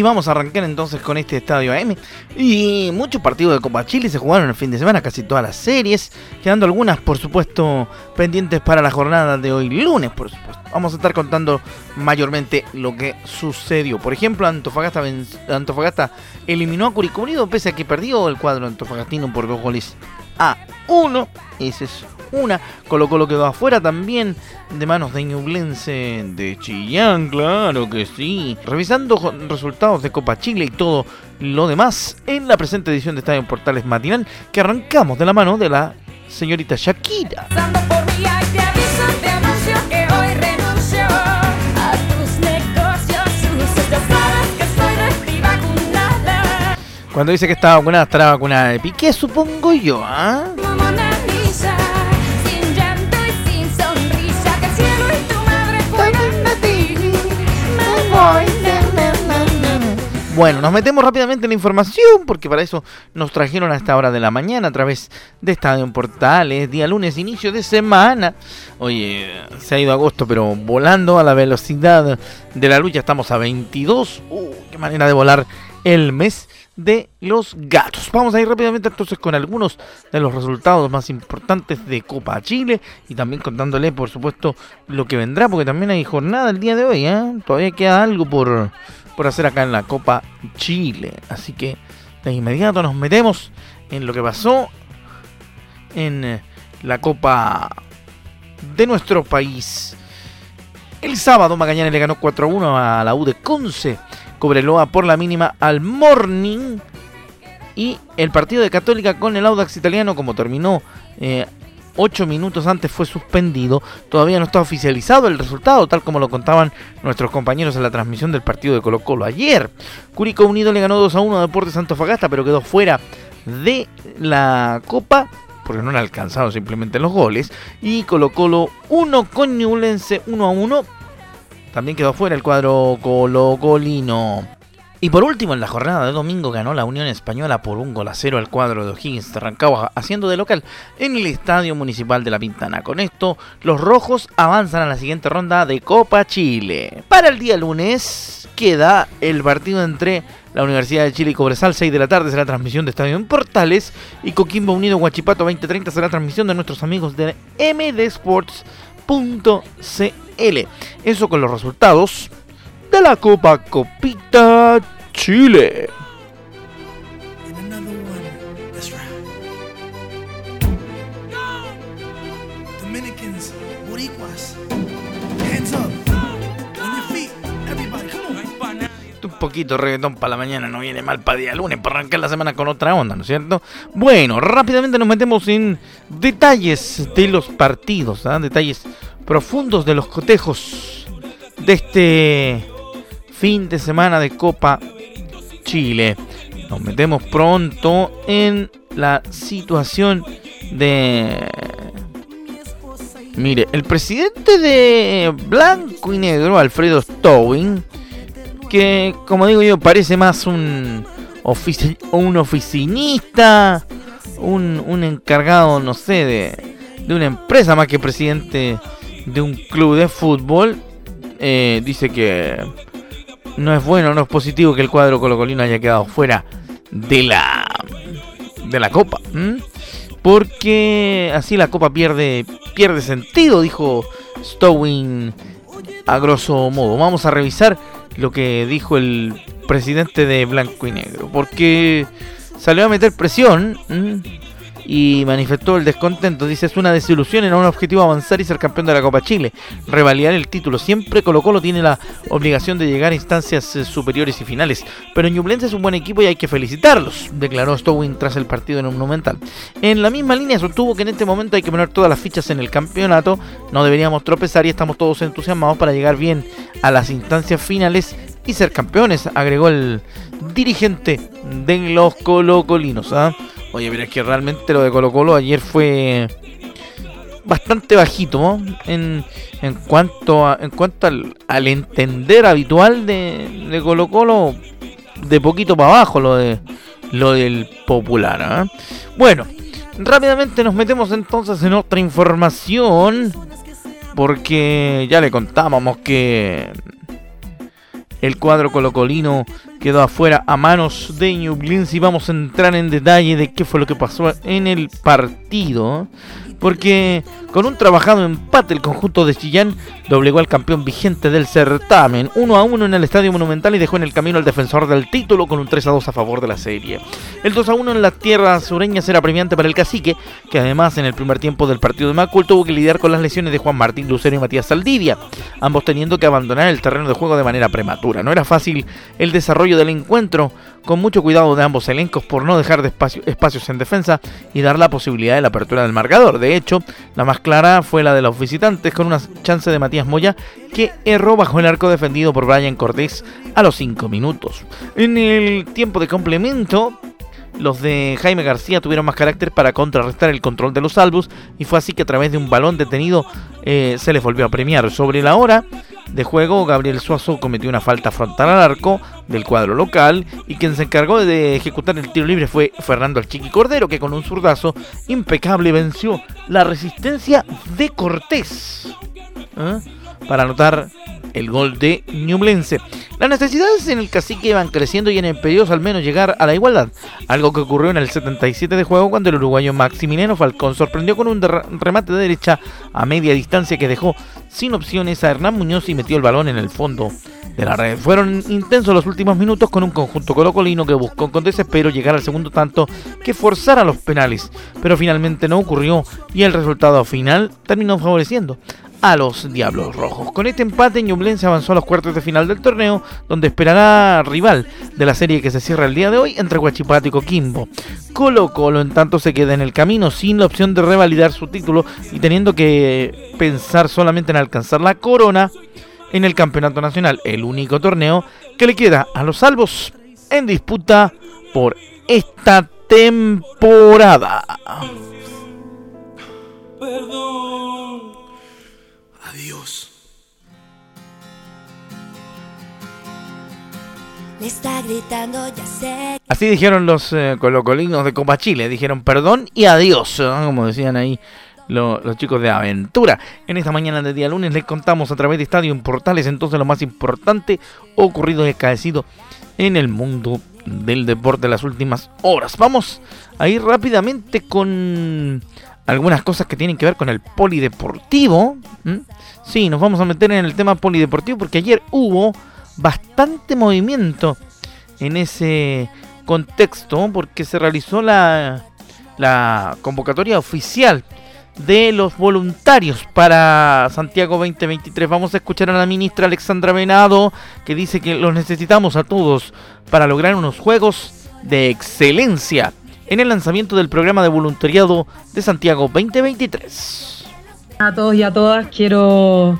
Y vamos a arrancar entonces con este estadio AM. Y muchos partidos de Copa Chile se jugaron el fin de semana, casi todas las series, quedando algunas, por supuesto, pendientes para la jornada de hoy lunes, por supuesto. Vamos a estar contando mayormente lo que sucedió. Por ejemplo, Antofagasta, Antofagasta eliminó a Curicó Unido pese a que perdió el cuadro antofagastino por dos goles a uno. Ese es una. Colo Colo quedó afuera también de manos de Ñublense de Chillán, claro que sí. Revisando resultados de Copa Chile y todo lo demás en la presente edición de Estadio Portales Matinal que arrancamos de la mano de la señorita Shakira. Cuando dice que está vacunada, estará vacunada de piqué, supongo yo, ¿ah? Bueno, nos metemos rápidamente en la información porque para eso nos trajeron a esta hora de la mañana a través de Estadio Portales, día lunes, inicio de semana. Oye, se ha ido agosto, pero volando a la velocidad de la lucha, estamos a 22. Uh, qué manera de volar el mes de los gatos. Vamos a ir rápidamente entonces con algunos de los resultados más importantes de Copa Chile y también contándole, por supuesto, lo que vendrá, porque también hay jornada el día de hoy. ¿eh? Todavía queda algo por por hacer acá en la Copa Chile. Así que de inmediato nos metemos en lo que pasó en eh, la Copa de nuestro país. El sábado Magallanes le ganó 4 a 1 a la U de Conce. Cobreloa por la mínima al Morning. Y el partido de Católica con el Audax italiano, como terminó eh, ocho minutos antes fue suspendido. Todavía no está oficializado el resultado, tal como lo contaban nuestros compañeros en la transmisión del partido de Colo Colo ayer. Curicó Unido le ganó 2 a 1 a Deportes Fagasta pero quedó fuera de la Copa porque no le alcanzaron simplemente los goles. Y Colo Colo 1 con Ñublense 1 a 1. También quedó fuera el cuadro Colo Colino. Y por último, en la jornada de domingo ganó la Unión Española por un gol a cero al cuadro de O'Higgins de Rancagua, haciendo de local en el Estadio Municipal de La Pintana. Con esto, los rojos avanzan a la siguiente ronda de Copa Chile. Para el día lunes queda el partido entre la Universidad de Chile y Cobresal, 6 de la tarde será transmisión de Estadio en Portales y Coquimbo Unido Guachipato 2030 será transmisión de nuestros amigos de mdsports.cl. Eso con los resultados de la Copa Copita Chile. Poquito reggaetón para la mañana no viene mal para día lunes, para arrancar la semana con otra onda, ¿no es cierto? Bueno, rápidamente nos metemos en detalles de los partidos, ¿ah? detalles profundos de los cotejos de este fin de semana de Copa Chile. Nos metemos pronto en la situación de... Mire, el presidente de Blanco y Negro, Alfredo Stowing, que como digo yo parece más un, un oficinista, un, un, encargado, no sé, de, de, una empresa más que presidente de un club de fútbol, eh, dice que no es bueno, no es positivo que el cuadro colocolino haya quedado fuera de la de la copa, porque así la copa pierde pierde sentido, dijo Stowing a grosso modo. Vamos a revisar lo que dijo el presidente de Blanco y Negro, porque salió a meter presión y manifestó el descontento. Dice, es una desilusión en un objetivo avanzar y ser campeón de la Copa Chile, revalidar el título. Siempre Colo Colo tiene la obligación de llegar a instancias eh, superiores y finales, pero Ñublense es un buen equipo y hay que felicitarlos, declaró Stowin tras el partido en un Monumental. En la misma línea sostuvo que en este momento hay que poner todas las fichas en el campeonato, no deberíamos tropezar y estamos todos entusiasmados para llegar bien a las instancias finales y ser campeones, agregó el dirigente de los colocolinos. ¿ah? Oye, pero es que realmente lo de Colo Colo ayer fue bastante bajito en, en cuanto a, en cuanto al, entender habitual de, de, Colo Colo de poquito para abajo lo de lo del popular ¿ah? bueno rápidamente nos metemos entonces en otra información porque ya le contábamos que el cuadro colocolino quedó afuera a manos de Ñublense y vamos a entrar en detalle de qué fue lo que pasó en el partido porque con un trabajado empate el conjunto de Chillán doblegó al campeón vigente del certamen 1 a 1 en el Estadio Monumental y dejó en el camino al defensor del título con un 3 a 2 a favor de la serie. El 2 a 1 en las tierras sureñas era premiante para el cacique, que además en el primer tiempo del partido de Macul tuvo que lidiar con las lesiones de Juan Martín Lucero y Matías Saldivia, ambos teniendo que abandonar el terreno de juego de manera prematura. No era fácil el desarrollo del encuentro, con mucho cuidado de ambos elencos por no dejar de espacio, espacios en defensa y dar la posibilidad de la apertura del marcador. De hecho, la más clara fue la de los visitantes con una chance de Matías Moya que erró bajo el arco defendido por Brian Cortés a los 5 minutos. En el tiempo de complemento, los de Jaime García tuvieron más carácter para contrarrestar el control de los salvos y fue así que a través de un balón detenido eh, se les volvió a premiar. Sobre la hora de juego, Gabriel Suazo cometió una falta frontal al arco del cuadro local y quien se encargó de ejecutar el tiro libre fue Fernando Chiqui Cordero que con un zurdazo impecable venció la resistencia de Cortés ¿eh? Para anotar el gol de Ñublense. Las necesidades en el cacique van creciendo y en impedidos al menos llegar a la igualdad, algo que ocurrió en el 77 de juego cuando el uruguayo Maximiliano Falcón sorprendió con un remate de derecha a media distancia que dejó sin opciones a Hernán Muñoz y metió el balón en el fondo de la red. Fueron intensos los últimos minutos con un conjunto colocolino que buscó con desespero llegar al segundo tanto que forzara los penales, pero finalmente no ocurrió y el resultado final terminó favoreciendo a los Diablos Rojos. Con este empate, Ñublense avanzó a los cuartos de final del torneo, donde esperará rival de la serie que se cierra el día de hoy entre Guachipato y Coquimbo. Colo Colo, en tanto, se queda en el camino sin la opción de revalidar su título y teniendo que pensar solamente en alcanzar la corona en el Campeonato Nacional, el único torneo que le queda a los salvos en disputa por esta temporada. Perdón. Adiós. está gritando, ya sé. Así dijeron los eh, colocolinos de Copa Chile. Dijeron perdón y adiós, como decían ahí los chicos de aventura. En esta mañana de día lunes les contamos a través de Estadio en Portales entonces lo más importante ocurrido y acaecido en el mundo del deporte de las últimas horas. Vamos a ir rápidamente con algunas cosas que tienen que ver con el polideportivo. Sí, nos vamos a meter en el tema polideportivo porque ayer hubo bastante movimiento en ese contexto porque se realizó la, la convocatoria oficial de los voluntarios para Santiago 2023. Vamos a escuchar a la ministra Alexandra Venado que dice que los necesitamos a todos para lograr unos juegos de excelencia en el lanzamiento del programa de voluntariado de Santiago 2023. A todos y a todas quiero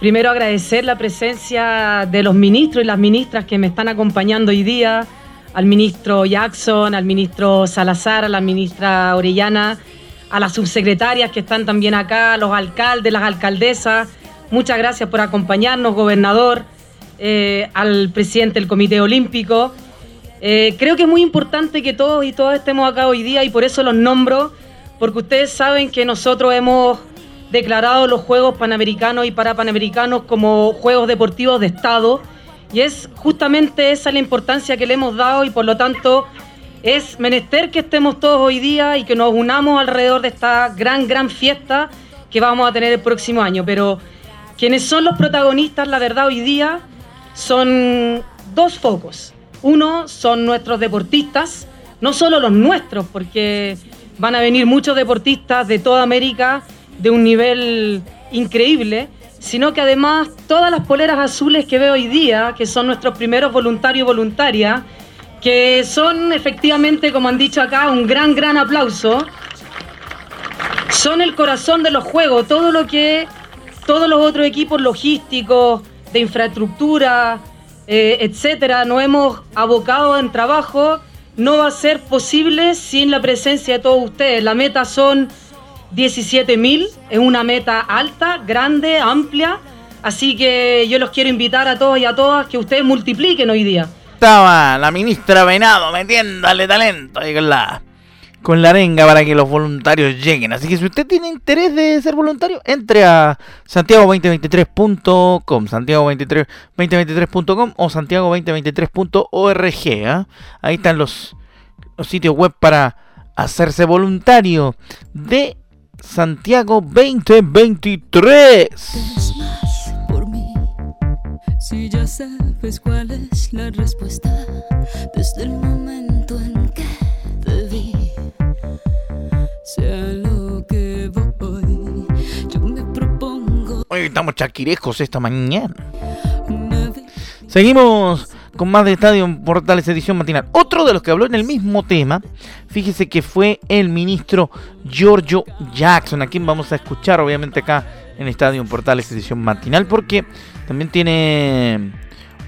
primero agradecer la presencia de los ministros y las ministras que me están acompañando hoy día, al ministro Jackson, al ministro Salazar, a la ministra Orellana, a las subsecretarias que están también acá, a los alcaldes, las alcaldesas. Muchas gracias por acompañarnos, gobernador, eh, al presidente del Comité Olímpico eh, creo que es muy importante que todos y todas estemos acá hoy día y por eso los nombro, porque ustedes saben que nosotros hemos declarado los Juegos Panamericanos y Parapanamericanos como Juegos Deportivos de Estado y es justamente esa la importancia que le hemos dado y por lo tanto es menester que estemos todos hoy día y que nos unamos alrededor de esta gran, gran fiesta que vamos a tener el próximo año. Pero quienes son los protagonistas, la verdad, hoy día son dos focos. Uno son nuestros deportistas, no solo los nuestros, porque van a venir muchos deportistas de toda América de un nivel increíble, sino que además todas las poleras azules que veo hoy día, que son nuestros primeros voluntarios y voluntarias, que son efectivamente, como han dicho acá, un gran, gran aplauso, son el corazón de los juegos, todo lo que todos los otros equipos logísticos, de infraestructura, eh, etcétera, nos hemos abocado en trabajo, no va a ser posible sin la presencia de todos ustedes. La meta son 17.000, es una meta alta, grande, amplia, así que yo los quiero invitar a todos y a todas que ustedes multipliquen hoy día. Estaba la ministra Venado metiéndole talento ahí con la con la arenga para que los voluntarios lleguen. Así que si usted tiene interés de ser voluntario, entre a santiago2023.com, santiago2023.com o santiago2023.org. ¿ah? Ahí están los, sitios web para hacerse voluntario de Santiago 2023. Si ya sabes cuál es la respuesta desde el momento Hoy estamos chaquirejos esta mañana. Seguimos con más de Estadio Portales Edición Matinal. Otro de los que habló en el mismo tema, fíjese que fue el ministro Giorgio Jackson, a quien vamos a escuchar obviamente acá en Estadio Portales Edición Matinal, porque también tiene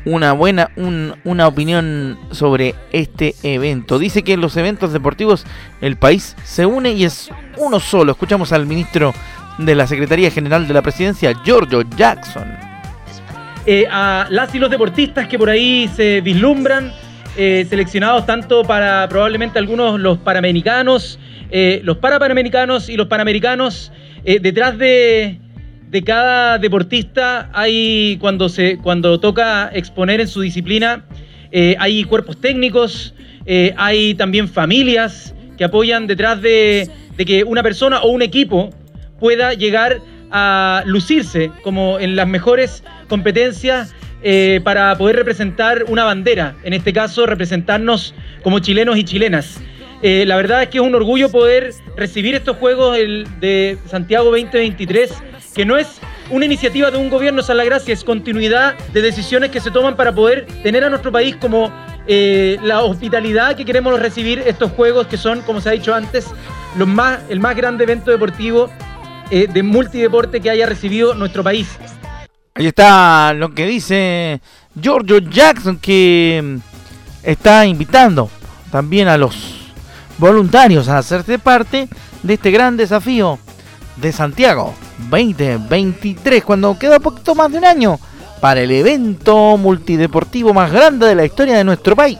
una buena una opinión sobre este evento. Dice que en los eventos deportivos el país se une y es uno solo. Escuchamos al ministro de la Secretaría General de la Presidencia, Giorgio Jackson. Eh, a las y los deportistas que por ahí se vislumbran, eh, seleccionados tanto para probablemente algunos los panamericanos, eh, los parapanamericanos y los panamericanos. detrás de, cada deportista hay, cuando, se, cuando toca exponer en su disciplina, hay cuerpos técnicos, hay también familias que apoyan detrás de, de que una persona o un equipo pueda llegar a lucirse como en las mejores competencias eh, para poder representar una bandera, en este caso representarnos como chilenos y chilenas. Eh, la verdad es que es un orgullo poder recibir estos Juegos de Santiago 2023, que no es una iniciativa de un gobierno Salagracia, es continuidad de decisiones que se toman para poder tener a nuestro país como eh, la hospitalidad que queremos recibir estos Juegos, que son, como se ha dicho antes, los más, el más grande evento deportivo de multideporte que haya recibido nuestro país. Ahí está lo que dice Giorgio Jackson que mm, está invitando también a los voluntarios a hacerse parte de este gran desafío de Santiago 2023 cuando queda poquito más de un año para el evento multideportivo más grande de la historia de nuestro país.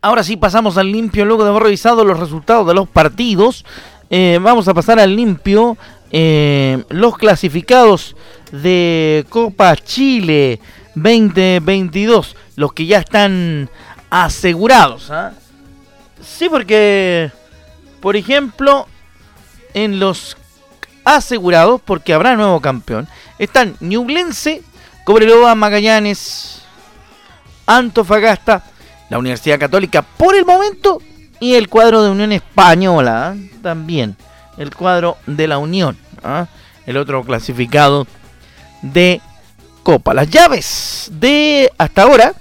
Ahora sí pasamos al limpio luego de haber revisado los resultados de los partidos. Eh, vamos a pasar al limpio. Eh, los clasificados de Copa Chile 2022, los que ya están asegurados. ¿ah? Sí, porque, por ejemplo, en los asegurados, porque habrá nuevo campeón, están Ñublense, Cobreloa, Magallanes, Antofagasta, la Universidad Católica, por el momento y el cuadro de Unión Española, ¿ah? también. El cuadro de la Unión. ¿ah? El otro clasificado de Copa. Las llaves de hasta ahora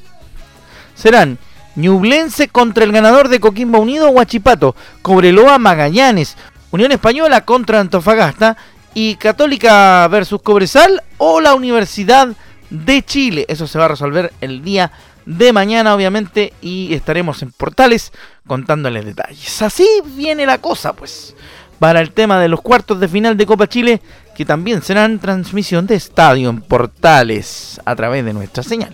serán Ñublense contra el ganador de Coquimbo Unido, Huachipato. Cobreloa, Magallanes. Unión Española contra Antofagasta. Y Católica versus Cobresal o la Universidad de Chile. Eso se va a resolver el día de mañana, obviamente, y estaremos en portales contándoles detalles. Así viene la cosa, pues, para el tema de los cuartos de final de Copa Chile, que también serán transmisión de estadio en portales a través de nuestra señal.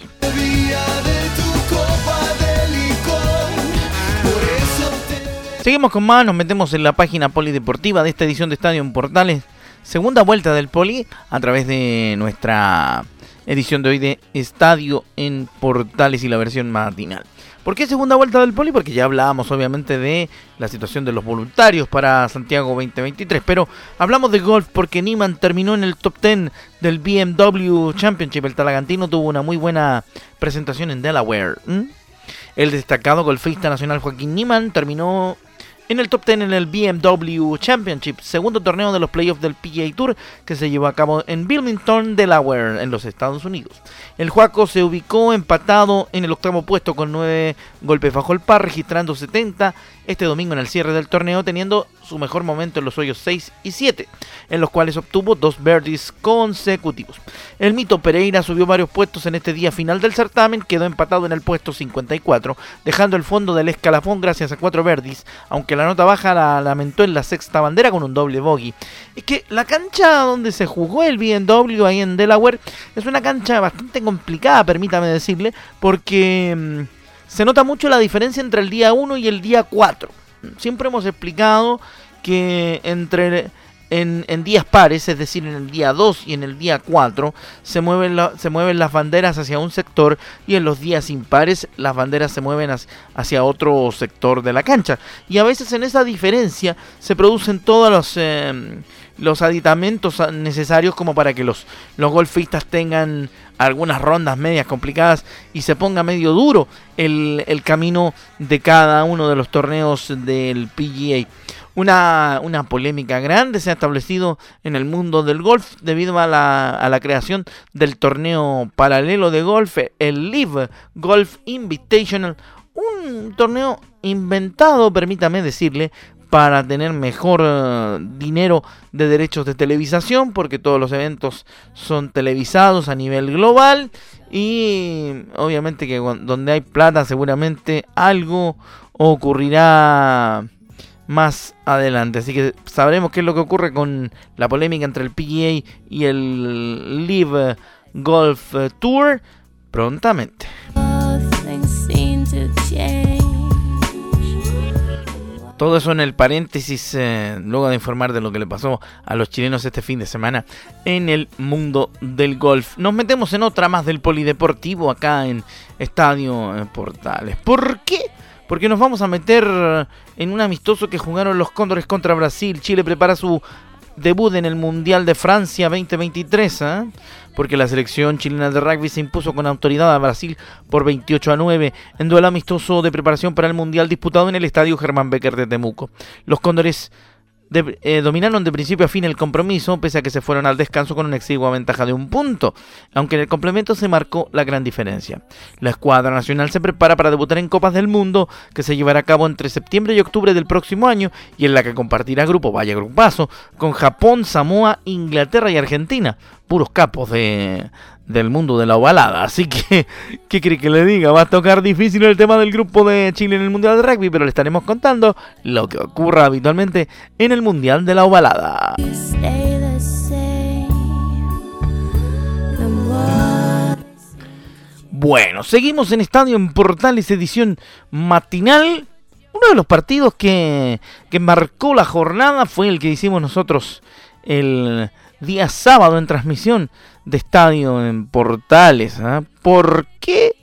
Seguimos con más, nos metemos en la página polideportiva de esta edición de Estadio en Portales. Segunda vuelta del Poli a través de nuestra edición de hoy de Estadio en Portales y la versión matinal. ¿Por qué segunda vuelta del Poli? Porque ya hablábamos obviamente de la situación de los voluntarios para Santiago 2023, pero hablamos de golf porque Niman terminó en el top 10 del BMW Championship. El Talagantino tuvo una muy buena presentación en Delaware. El destacado golfista nacional Joaquín Niman terminó en el top 10 en el BMW Championship, segundo torneo de los playoffs del PGA Tour que se llevó a cabo en Wilmington, Delaware, en los Estados Unidos. El Juaco se ubicó empatado en el octavo puesto con 9 golpes bajo el par, registrando 70 este domingo en el cierre del torneo, teniendo su mejor momento en los hoyos 6 y 7, en los cuales obtuvo dos birdies consecutivos. El mito Pereira subió varios puestos en este día final del certamen, quedó empatado en el puesto 54, dejando el fondo del escalafón gracias a cuatro birdies, aunque la nota baja la lamentó en la sexta bandera con un doble bogey. Es que la cancha donde se jugó el BMW ahí en Delaware es una cancha bastante complicada, permítame decirle, porque mm, se nota mucho la diferencia entre el día 1 y el día 4. Siempre hemos explicado que entre en, días pares, es decir, en el día 2 y en el día 4, se mueven, se mueven las banderas hacia un sector y en los días impares las banderas se mueven hacia otro sector de la cancha. Y a veces en esa diferencia se producen todos los... Em, los aditamentos necesarios como para que los, los golfistas tengan algunas rondas medias complicadas y se ponga medio duro el, el camino de cada uno de los torneos del PGA. Una, una, polémica grande se ha establecido en el mundo del golf debido a la, a la creación del torneo paralelo de golf, el Live Golf Invitational, un torneo inventado, permítame decirle, para tener mejor eh, dinero de derechos de televisación, porque todos los eventos son televisados a nivel global y obviamente que donde hay plata seguramente algo ocurrirá más adelante. Así que sabremos qué es lo que ocurre con la polémica entre el PGA y el Live Golf Tour prontamente. Todo eso en el paréntesis, eh, luego de informar de lo que le pasó a los chilenos este fin de semana en el mundo del golf. Nos metemos en otra más del polideportivo acá en Estadio eh, Portales. ¿Por qué? Porque nos vamos a meter en un amistoso que jugaron los Cóndores contra Brasil. Chile prepara su debut en el Mundial de Francia 2023, ¿eh? porque la selección chilena de rugby se impuso con autoridad a Brasil por 28 a 9 en duelo amistoso de preparación para el Mundial disputado en el Estadio Germán Becker de Temuco. Los Cóndores eh, dominaron de principio a fin el compromiso, pese a que se fueron al descanso con una exigua ventaja de un punto, aunque en el complemento se marcó la gran diferencia. La escuadra nacional se prepara para debutar en Copas del Mundo, que se llevará a cabo entre septiembre y octubre del próximo año, y en la que compartirá grupo, vaya grupazo, con Japón, Samoa, Inglaterra y Argentina, puros capos de, del mundo de la ovalada. Así que, ¿qué cree que le diga? Va a tocar difícil el tema del grupo de Chile en el Mundial de Rugby, pero le estaremos contando lo que ocurra habitualmente en el Mundial de la ovalada. Bueno, seguimos en Estadio en Portales edición matinal. Uno de los partidos que, que marcó la jornada fue el que hicimos nosotros el día sábado en transmisión de estadio en Portales. ¿ah? ¿Por qué?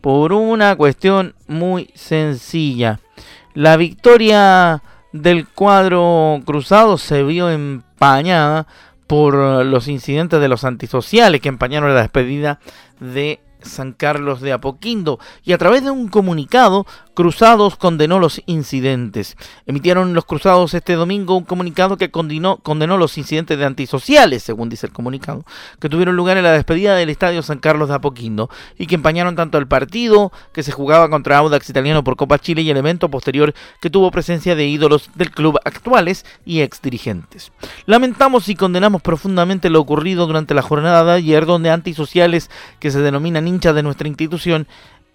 Por una cuestión muy sencilla. La victoria del cuadro cruzado se vio empañada por los incidentes de los antisociales que empañaron la despedida de San Carlos de Apoquindo y a través de un comunicado Cruzados condenó los incidentes. Emitieron los Cruzados este domingo un comunicado que condenó, condenó los incidentes de antisociales, según dice el comunicado, que tuvieron lugar en la despedida del Estadio San Carlos de Apoquindo y que empañaron tanto el partido que se jugaba contra Audax Italiano por Copa Chile y el evento posterior que tuvo presencia de ídolos del club actuales y ex dirigentes. Lamentamos y condenamos profundamente lo ocurrido durante la jornada de ayer donde antisociales que se denominan hinchas de nuestra institución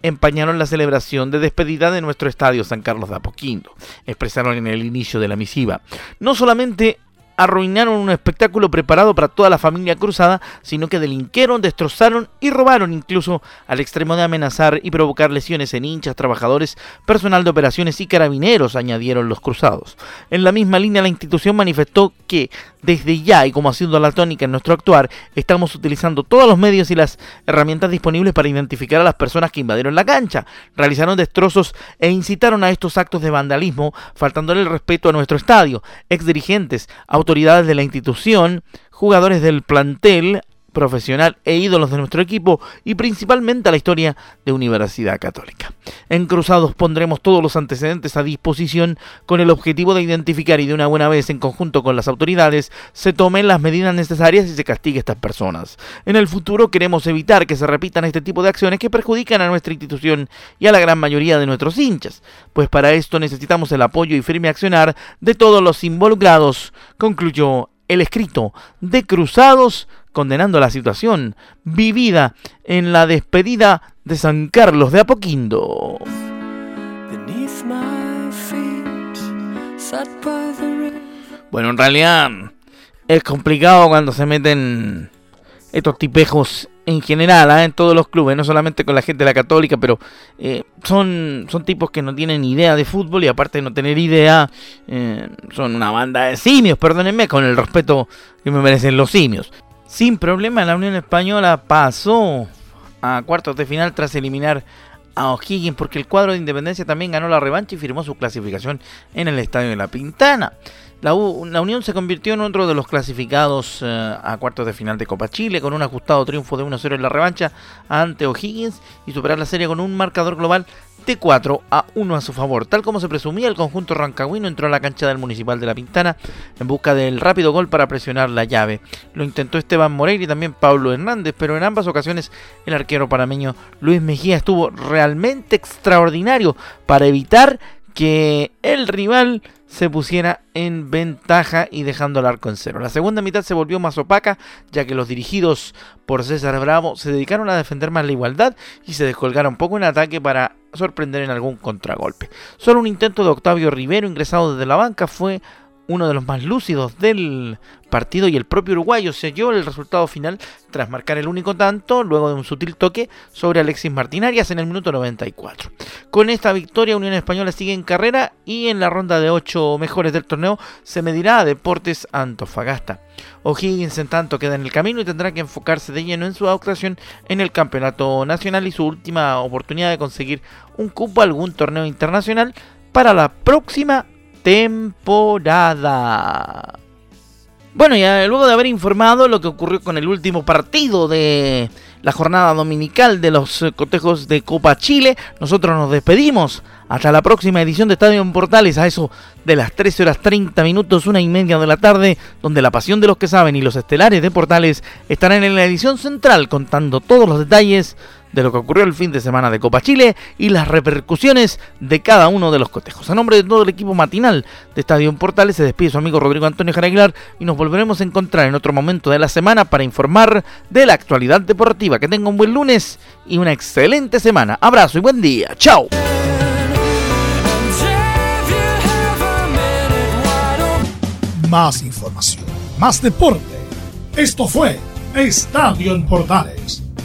empañaron la celebración de despedida de nuestro estadio San Carlos de Apoquindo, expresaron en el inicio de la misiva. No solamente arruinaron un espectáculo preparado para toda la familia cruzada, sino que delinquieron, destrozaron y robaron incluso al extremo de amenazar y provocar lesiones en hinchas, trabajadores, personal de operaciones y carabineros, añadieron los cruzados. En la misma línea la institución manifestó que desde ya y como ha sido la tónica en nuestro actuar, estamos utilizando todos los medios y las herramientas disponibles para identificar a las personas que invadieron la cancha, realizaron destrozos e incitaron a estos actos de vandalismo, faltándole el respeto a nuestro estadio. Ex dirigentes, autoridades de la institución, jugadores del plantel, profesional e ídolos de nuestro equipo y principalmente a la historia de Universidad Católica. En Cruzados pondremos todos los antecedentes a disposición con el objetivo de identificar y de una buena vez en conjunto con las autoridades se tomen las medidas necesarias y se castigue a estas personas. En el futuro queremos evitar que se repitan este tipo de acciones que perjudican a nuestra institución y a la gran mayoría de nuestros hinchas, pues para esto necesitamos el apoyo y firme accionar de todos los involucrados, concluyó el escrito de Cruzados condenando la situación vivida en la despedida de San Carlos de Apoquindo. Bueno, en realidad es complicado cuando se meten estos tipejos en general, ¿ah? en todos los clubes, no solamente con la gente de la católica, pero eh, son, son tipos que no tienen idea de fútbol y aparte de no tener idea, eh, son una banda de simios, perdónenme, con el respeto que me merecen los simios. Sin problema, la Unión Española pasó a cuartos de final tras eliminar a O'Higgins porque el cuadro de Independencia también ganó la revancha y firmó su clasificación en el Estadio de la Pintana. La, Unión se convirtió en otro de los clasificados eh, a cuartos de final de Copa Chile con un ajustado triunfo de 1-0 en la revancha ante O'Higgins y superar la serie con un marcador global de 4 a 1 a su favor. Tal como se presumía, el conjunto rancagüino entró a la cancha del Municipal de La Pintana en busca del rápido gol para presionar la llave. Lo intentó Esteban Moreira y también Pablo Hernández, pero en ambas ocasiones el arquero panameño Luis Mejía estuvo realmente extraordinario para evitar que el rival se pusiera en ventaja y dejando el arco en cero. La segunda mitad se volvió más opaca, ya que los dirigidos por César Bravo se dedicaron a defender más la igualdad y se descolgaron poco en ataque para sorprender en algún contragolpe. Solo un intento de Octavio Rivero ingresado desde la banca fue uno de los más lúcidos del partido y el propio uruguayo selló el resultado final tras marcar el único tanto luego de un sutil toque sobre Alexis Martinarias en el minuto 94. Con esta victoria Unión Española sigue en carrera y en la ronda de 8 mejores del torneo se medirá a Deportes Antofagasta. O'Higgins en tanto queda en el camino y tendrá que enfocarse de lleno en su actuación en el campeonato nacional y su última oportunidad de conseguir un cupo a algún torneo internacional para la próxima temporada. Bueno, ya luego de haber informado lo que ocurrió con el último partido de la jornada dominical de los cotejos de Copa Chile, nosotros nos despedimos. Hasta la próxima edición de Estadio en Portales, a eso de las 13 horas 30 minutos, una y media de la tarde, donde la pasión de los que saben y los estelares de Portales estarán en la edición central contando todos los detalles de lo que ocurrió el fin de semana de Copa Chile y las repercusiones de cada uno de los cotejos. A nombre de todo el equipo matinal de Estadio Portales se despide su amigo Rodrigo Antonio Jaraguilar y nos volveremos a encontrar en otro momento de la semana para informar de la actualidad deportiva. Que tenga un buen lunes y una excelente semana. Abrazo y buen día. Chao. Más información, más deporte. Esto fue Estadio en Portales